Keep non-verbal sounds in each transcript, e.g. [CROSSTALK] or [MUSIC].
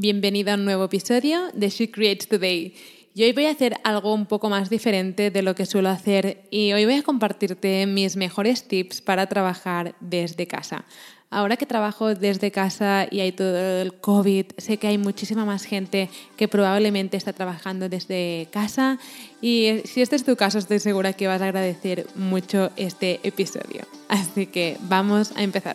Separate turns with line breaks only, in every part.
Bienvenida a un nuevo episodio de She Creates Today. Y hoy voy a hacer algo un poco más diferente de lo que suelo hacer y hoy voy a compartirte mis mejores tips para trabajar desde casa. Ahora que trabajo desde casa y hay todo el COVID, sé que hay muchísima más gente que probablemente está trabajando desde casa y si este es tu caso estoy segura que vas a agradecer mucho este episodio. Así que vamos a empezar.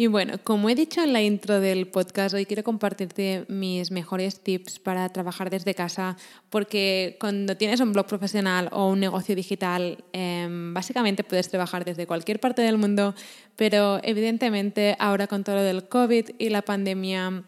Y bueno, como he dicho en la intro del podcast, hoy quiero compartirte mis mejores tips para trabajar desde casa, porque cuando tienes un blog profesional o un negocio digital, em, básicamente puedes trabajar desde cualquier parte del mundo, pero evidentemente ahora con todo lo del COVID y la pandemia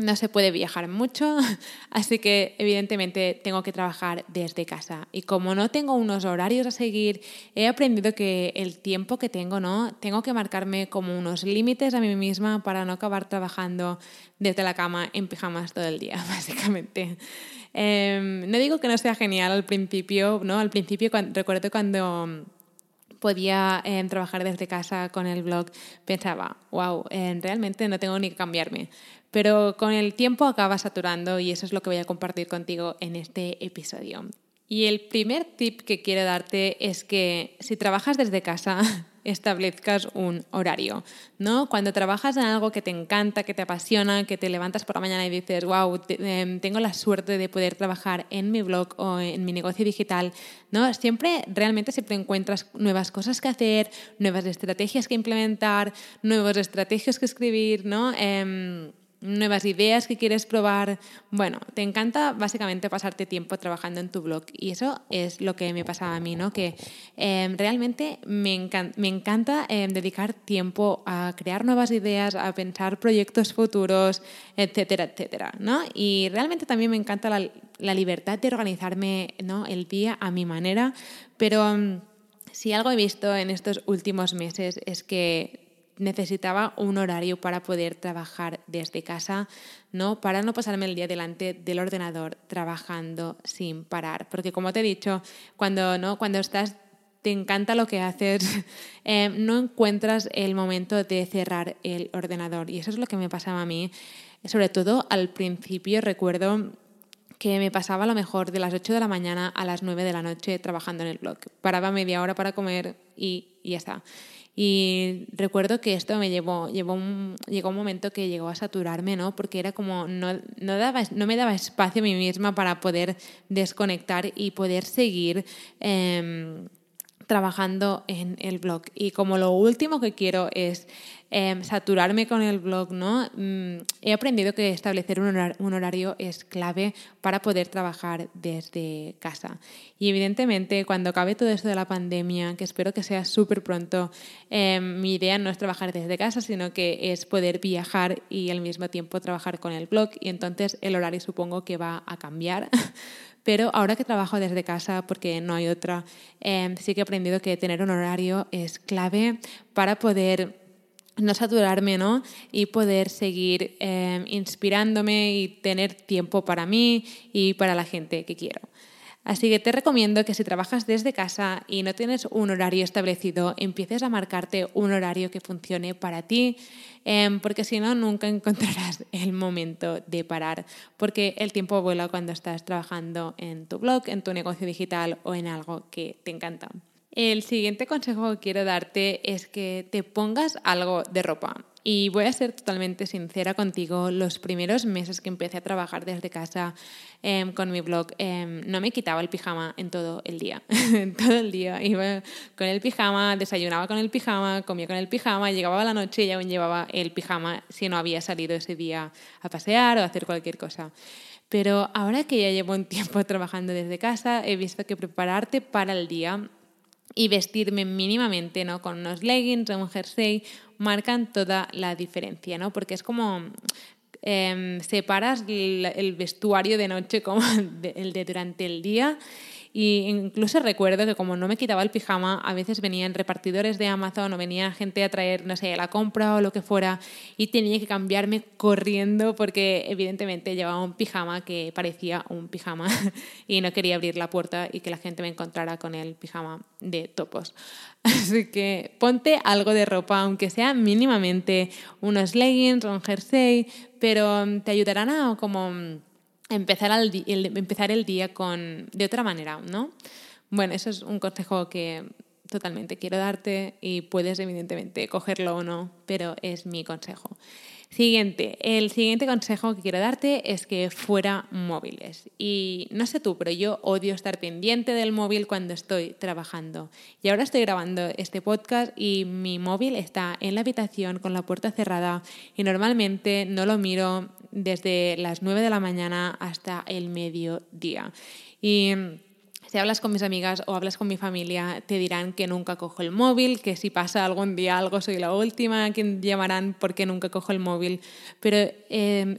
no se puede viajar mucho, [LAUGHS] así que evidentemente tengo que trabajar desde casa. Y como no tengo unos horarios a seguir, he aprendido que el tiempo que tengo, ¿no? Tengo que marcarme como unos límites a mí misma para no acabar trabajando desde la cama en pijamas todo el día, [LAUGHS] básicamente. Em, no digo que no sea genial al principio, ¿no? Al principio recuerdo cuando podía em, trabajar desde casa con el blog, pensaba, wow, em, realmente no tengo ni que cambiarme. Pero con el tiempo acaba saturando y eso es lo que voy a compartir contigo en este episodio. Y el primer tip que quiero darte es que si trabajas desde casa, [LAUGHS] establezcas un horario, ¿no? Cuando trabajas en algo que te encanta, que te apasiona, que te levantas por la mañana y dices, wow, em, tengo la suerte de poder trabajar en mi blog o en mi negocio digital, ¿no? Siempre, realmente siempre encuentras nuevas cosas que hacer, nuevas estrategias que implementar, nuevos estrategias que escribir, ¿no? Em, nuevas ideas que quieres probar. Bueno, te encanta básicamente pasarte tiempo trabajando en tu blog y eso es lo que me pasaba a mí, ¿no? Que em, realmente me, encanta em, dedicar tiempo a crear nuevas ideas, a pensar proyectos futuros, etcétera, etcétera, ¿no? Y realmente también me encanta la, la libertad de organizarme ¿no? el día a mi manera, pero... Em, si algo he visto en estos últimos meses es que necesitaba un horario para poder trabajar desde casa, ¿no? Para no pasarme el día delante del ordenador trabajando sin parar. Porque como te he dicho, cuando, ¿no? cuando estás te encanta lo que haces, [LAUGHS] eh, no encuentras el momento de cerrar el ordenador. Y eso es lo que me pasaba a mí. Sobre todo al principio recuerdo que me pasaba a lo mejor de las 8 de la mañana a las 9 de la noche trabajando en el blog. Paraba media hora para comer y, y ya está. Y recuerdo que esto me llevó, llevó un, llegó un momento que llegó a saturarme, ¿no? Porque era como, no, no, daba, no me daba espacio a mí misma para poder desconectar y poder seguir em, trabajando en el blog. Y como lo último que quiero es Em, saturarme con el blog, ¿no? Mm, he aprendido que establecer un, horario es clave para poder trabajar desde casa. Y evidentemente, cuando acabe todo esto de la pandemia, que espero que sea súper pronto, em, mi idea no es trabajar desde casa, sino que es poder viajar y al mismo tiempo trabajar con el blog. Y entonces el horario supongo que va a cambiar. [LAUGHS] Pero ahora que trabajo desde casa, porque no hay otra, em, sí que he aprendido que tener un horario es clave para poder no saturarme, ¿no? Y poder seguir em, inspirándome y tener tiempo para mí y para la gente que quiero. Así que te recomiendo que si trabajas desde casa y no tienes un horario establecido, empieces a marcarte un horario que funcione para ti, em, porque si no, nunca [LAUGHS] encontrarás el momento de parar, porque el tiempo vuela cuando estás trabajando en tu blog, en tu negocio digital o en algo que te encanta. El siguiente consejo que quiero darte es que te pongas algo de ropa. Y voy a ser totalmente sincera contigo, los primeros meses que empecé a trabajar desde casa em, con mi blog, em, no me quitaba el pijama en todo el día. [LAUGHS] todo el día iba con el pijama, desayunaba con el pijama, comía con el pijama, llegaba a la noche y aún llevaba el pijama si no había salido ese día a pasear o a hacer cualquier cosa. Pero ahora que ya llevo un tiempo [LAUGHS] trabajando desde casa, he visto que prepararte para el día y vestirme mínimamente, ¿no? Con unos leggings o un jersey marcan toda la diferencia, ¿no? Porque es como em, separas el, vestuario de noche como [LAUGHS] el de durante el día y incluso recuerdo que como no me quitaba el pijama, a veces venían repartidores de Amazon o venía gente a traer, no sé, la compra o lo que fuera y tenía que cambiarme corriendo porque evidentemente llevaba un pijama que parecía un pijama [LAUGHS] y no quería abrir la puerta y que la gente me encontrara con el pijama de topos. [LAUGHS] Así que ponte algo de ropa, aunque sea mínimamente unos leggings un jersey, pero te ayudarán a como empezar, el, empezar el día con, de otra manera, ¿no? Bueno, eso es un consejo que totalmente quiero darte y puedes evidentemente cogerlo o no, pero es mi consejo. Siguiente, el siguiente consejo que quiero darte es que fuera móviles. Y no sé tú, pero yo odio estar pendiente del móvil cuando estoy trabajando. Y ahora estoy grabando este podcast y mi móvil está en la habitación con la puerta cerrada y normalmente no lo miro desde las 9 de la mañana hasta el mediodía. Y si hablas con mis amigas o hablas con mi familia, te dirán que nunca cojo el móvil, que si pasa algún día algo soy la última a quien llamarán porque nunca cojo el móvil. Pero em,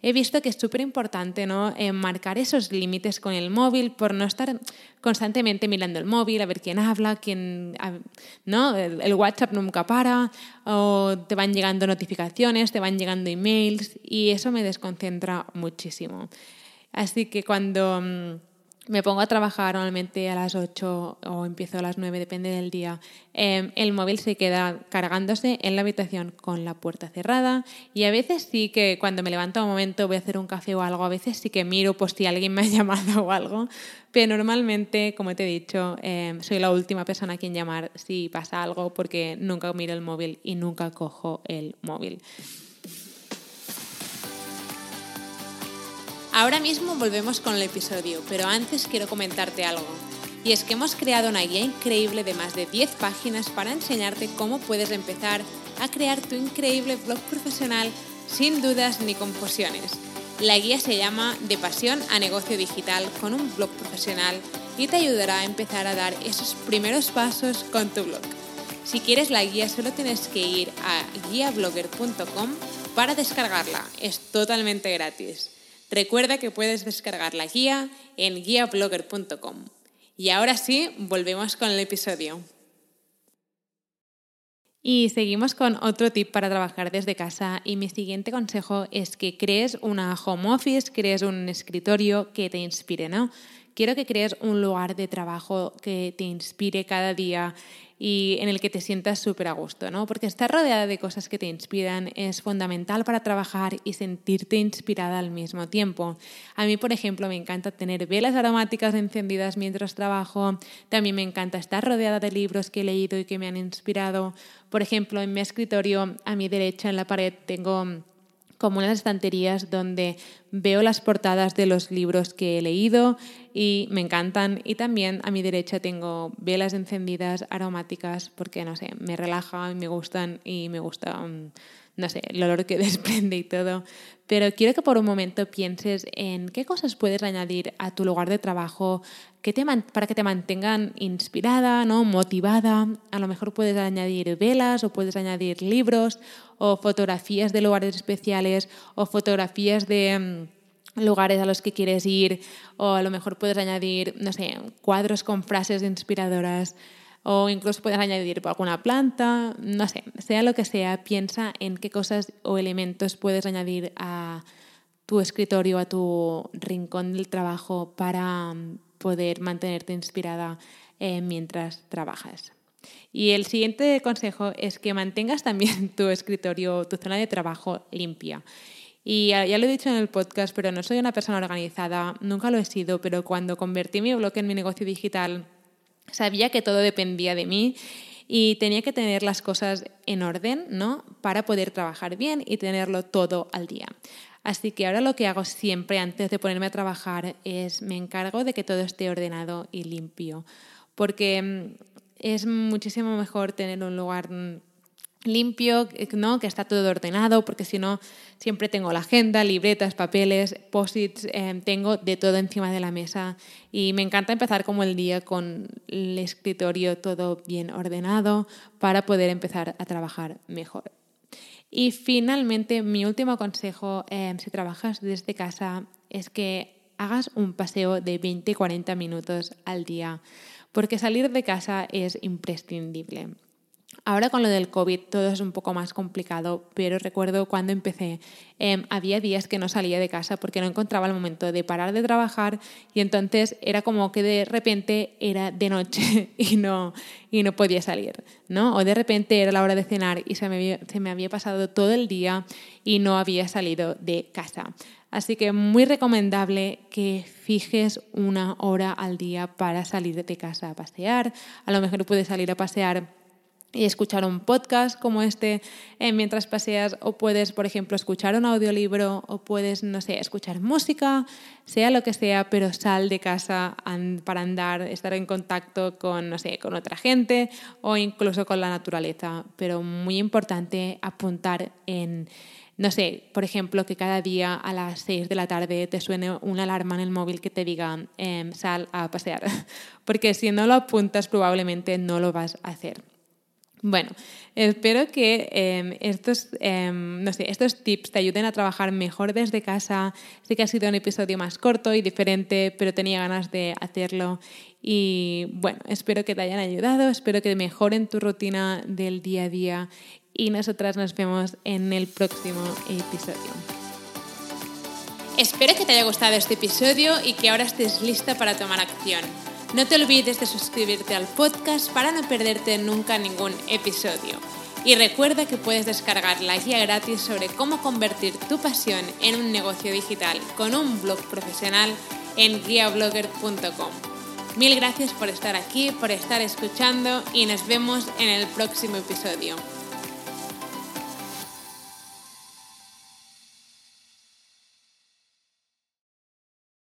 he visto que es súper importante ¿no? Eh, marcar esos límites con el móvil por no estar constantemente mirando el móvil, a ver quién habla, quién, ¿no? El, el, WhatsApp nunca para, o te van llegando notificaciones, te van llegando emails y eso me desconcentra muchísimo. Así que cuando mm, me pongo a trabajar normalmente a las 8 o empiezo a las 9, depende del día. Em, el móvil se queda cargándose en la habitación con la puerta cerrada y a veces sí que cuando me levanto un momento voy a hacer un café o algo, a veces sí que miro por si alguien me ha [LAUGHS] llamado o algo, pero normalmente, como te he dicho, em, soy la última persona a quien llamar si pasa algo porque nunca miro el móvil y nunca cojo el móvil. Ahora mismo volvemos con el episodio, pero antes quiero comentarte algo. Y es que hemos creado una guía increíble de más de 10 páginas para enseñarte cómo puedes empezar a crear tu increíble blog profesional sin dudas ni confusiones. La guía se llama De pasión a negocio digital con un blog profesional y te ayudará a empezar a dar esos primeros pasos con tu blog. Si quieres la guía solo tienes que ir a guiablogger.com para descargarla. Es totalmente gratis. Recuerda que puedes descargar la guía en guiablogger.com. Y ahora sí, volvemos con el episodio. Y seguimos con otro tip para trabajar desde casa y mi siguiente consejo es que crees una home office, crees un escritorio que te inspire, ¿no? Quiero que crees un lugar de trabajo que te inspire cada día y en el que te sientas súper a gusto, ¿no? Porque estar rodeada de cosas que te inspiran es fundamental para trabajar y sentirte inspirada al mismo tiempo. A mí, por ejemplo, me encanta tener velas aromáticas encendidas mientras trabajo, también me encanta estar rodeada de libros que he leído y que me han inspirado. Por ejemplo, en mi escritorio, a mi derecha en la pared, tengo como unas estanterías donde veo las portadas de los libros que he leído y me encantan. Y también a mi derecha tengo velas encendidas aromáticas porque, no sé, me relaja y me gustan y me gusta, mm, no sé, el olor que [LAUGHS] desprende y todo. Pero quiero que por un momento pienses en qué cosas puedes añadir a tu lugar de trabajo que te para que te mantengan inspirada, ¿no? motivada. A lo mejor puedes añadir velas o puedes añadir libros o fotografías de lugares especiales o fotografías de mm, lugares a los que quieres ir o a lo mejor puedes añadir, no sé, cuadros con frases inspiradoras o incluso puedes añadir alguna planta, no sé, sea lo que sea, piensa en qué cosas o elementos puedes añadir a tu escritorio, a tu rincón del trabajo para mm, poder mantenerte inspirada eh, mientras trabajas. Y el siguiente consejo es que mantengas también [LAUGHS] tu escritorio, tu zona de trabajo limpia. Y ya, ya, lo he dicho en el podcast, pero no soy una persona organizada, nunca lo he sido, pero cuando convertí mi blog en mi negocio digital, Sabía que todo dependía de mí y tenía que tener las cosas en orden, ¿no? Para poder trabajar bien y tenerlo todo al día. Así que ahora lo que hago siempre antes de ponerme a trabajar es me encargo de que todo esté ordenado y limpio, porque mm, es muchísimo mejor tener un lugar mm, limpio, ¿no? que está todo ordenado, porque si no, siempre tengo la agenda, libretas, papeles, posits, eh, tengo de todo encima de la mesa y me encanta empezar como el día con el escritorio todo bien ordenado para poder empezar a trabajar mejor. Y finalmente, mi último consejo, eh, si trabajas desde casa, es que hagas un paseo de 20-40 minutos al día, porque salir de casa es imprescindible. Ahora con lo del COVID todo es un poco más complicado, pero recuerdo cuando empecé, em, había días que no salía de casa porque no encontraba el momento de parar de trabajar y entonces era como que de repente era de noche [LAUGHS] y no, y no podía salir, ¿no? O de repente era la hora de cenar y se me, había, se me había pasado todo el día y no había salido de casa. Así que muy recomendable que fijes una hora al día para salir de casa a pasear. A lo mejor puedes salir a pasear y escuchar un podcast como este eh, mientras paseas o puedes, por ejemplo, escuchar un audiolibro o puedes, no sé, escuchar música, sea lo que sea, pero sal de casa para andar, estar en contacto con, no sé, con otra gente o incluso con la naturaleza. Pero muy importante apuntar en, no sé, por ejemplo, que cada día a las 6 de la tarde te suene una alarma en el móvil que te diga em, sal a pasear, [LAUGHS] porque si no lo apuntas probablemente no lo vas a hacer. Bueno, espero que em, estos, em, no sé, estos tips te ayuden a trabajar mejor desde casa. Sé que ha sido un episodio más corto y diferente, pero tenía ganas de hacerlo. Y bueno, espero que te hayan ayudado, espero que mejoren tu rutina del día a día y nosotras nos vemos en el próximo episodio. Espero que te haya gustado este episodio y que ahora estés lista para tomar acción. No te olvides de suscribirte al podcast para no perderte nunca ningún episodio. Y recuerda que puedes descargar la guía gratis sobre cómo convertir tu pasión en un negocio digital con un blog profesional en guiablogger.com. Mil gracias por estar aquí, por estar escuchando y nos vemos en el próximo episodio.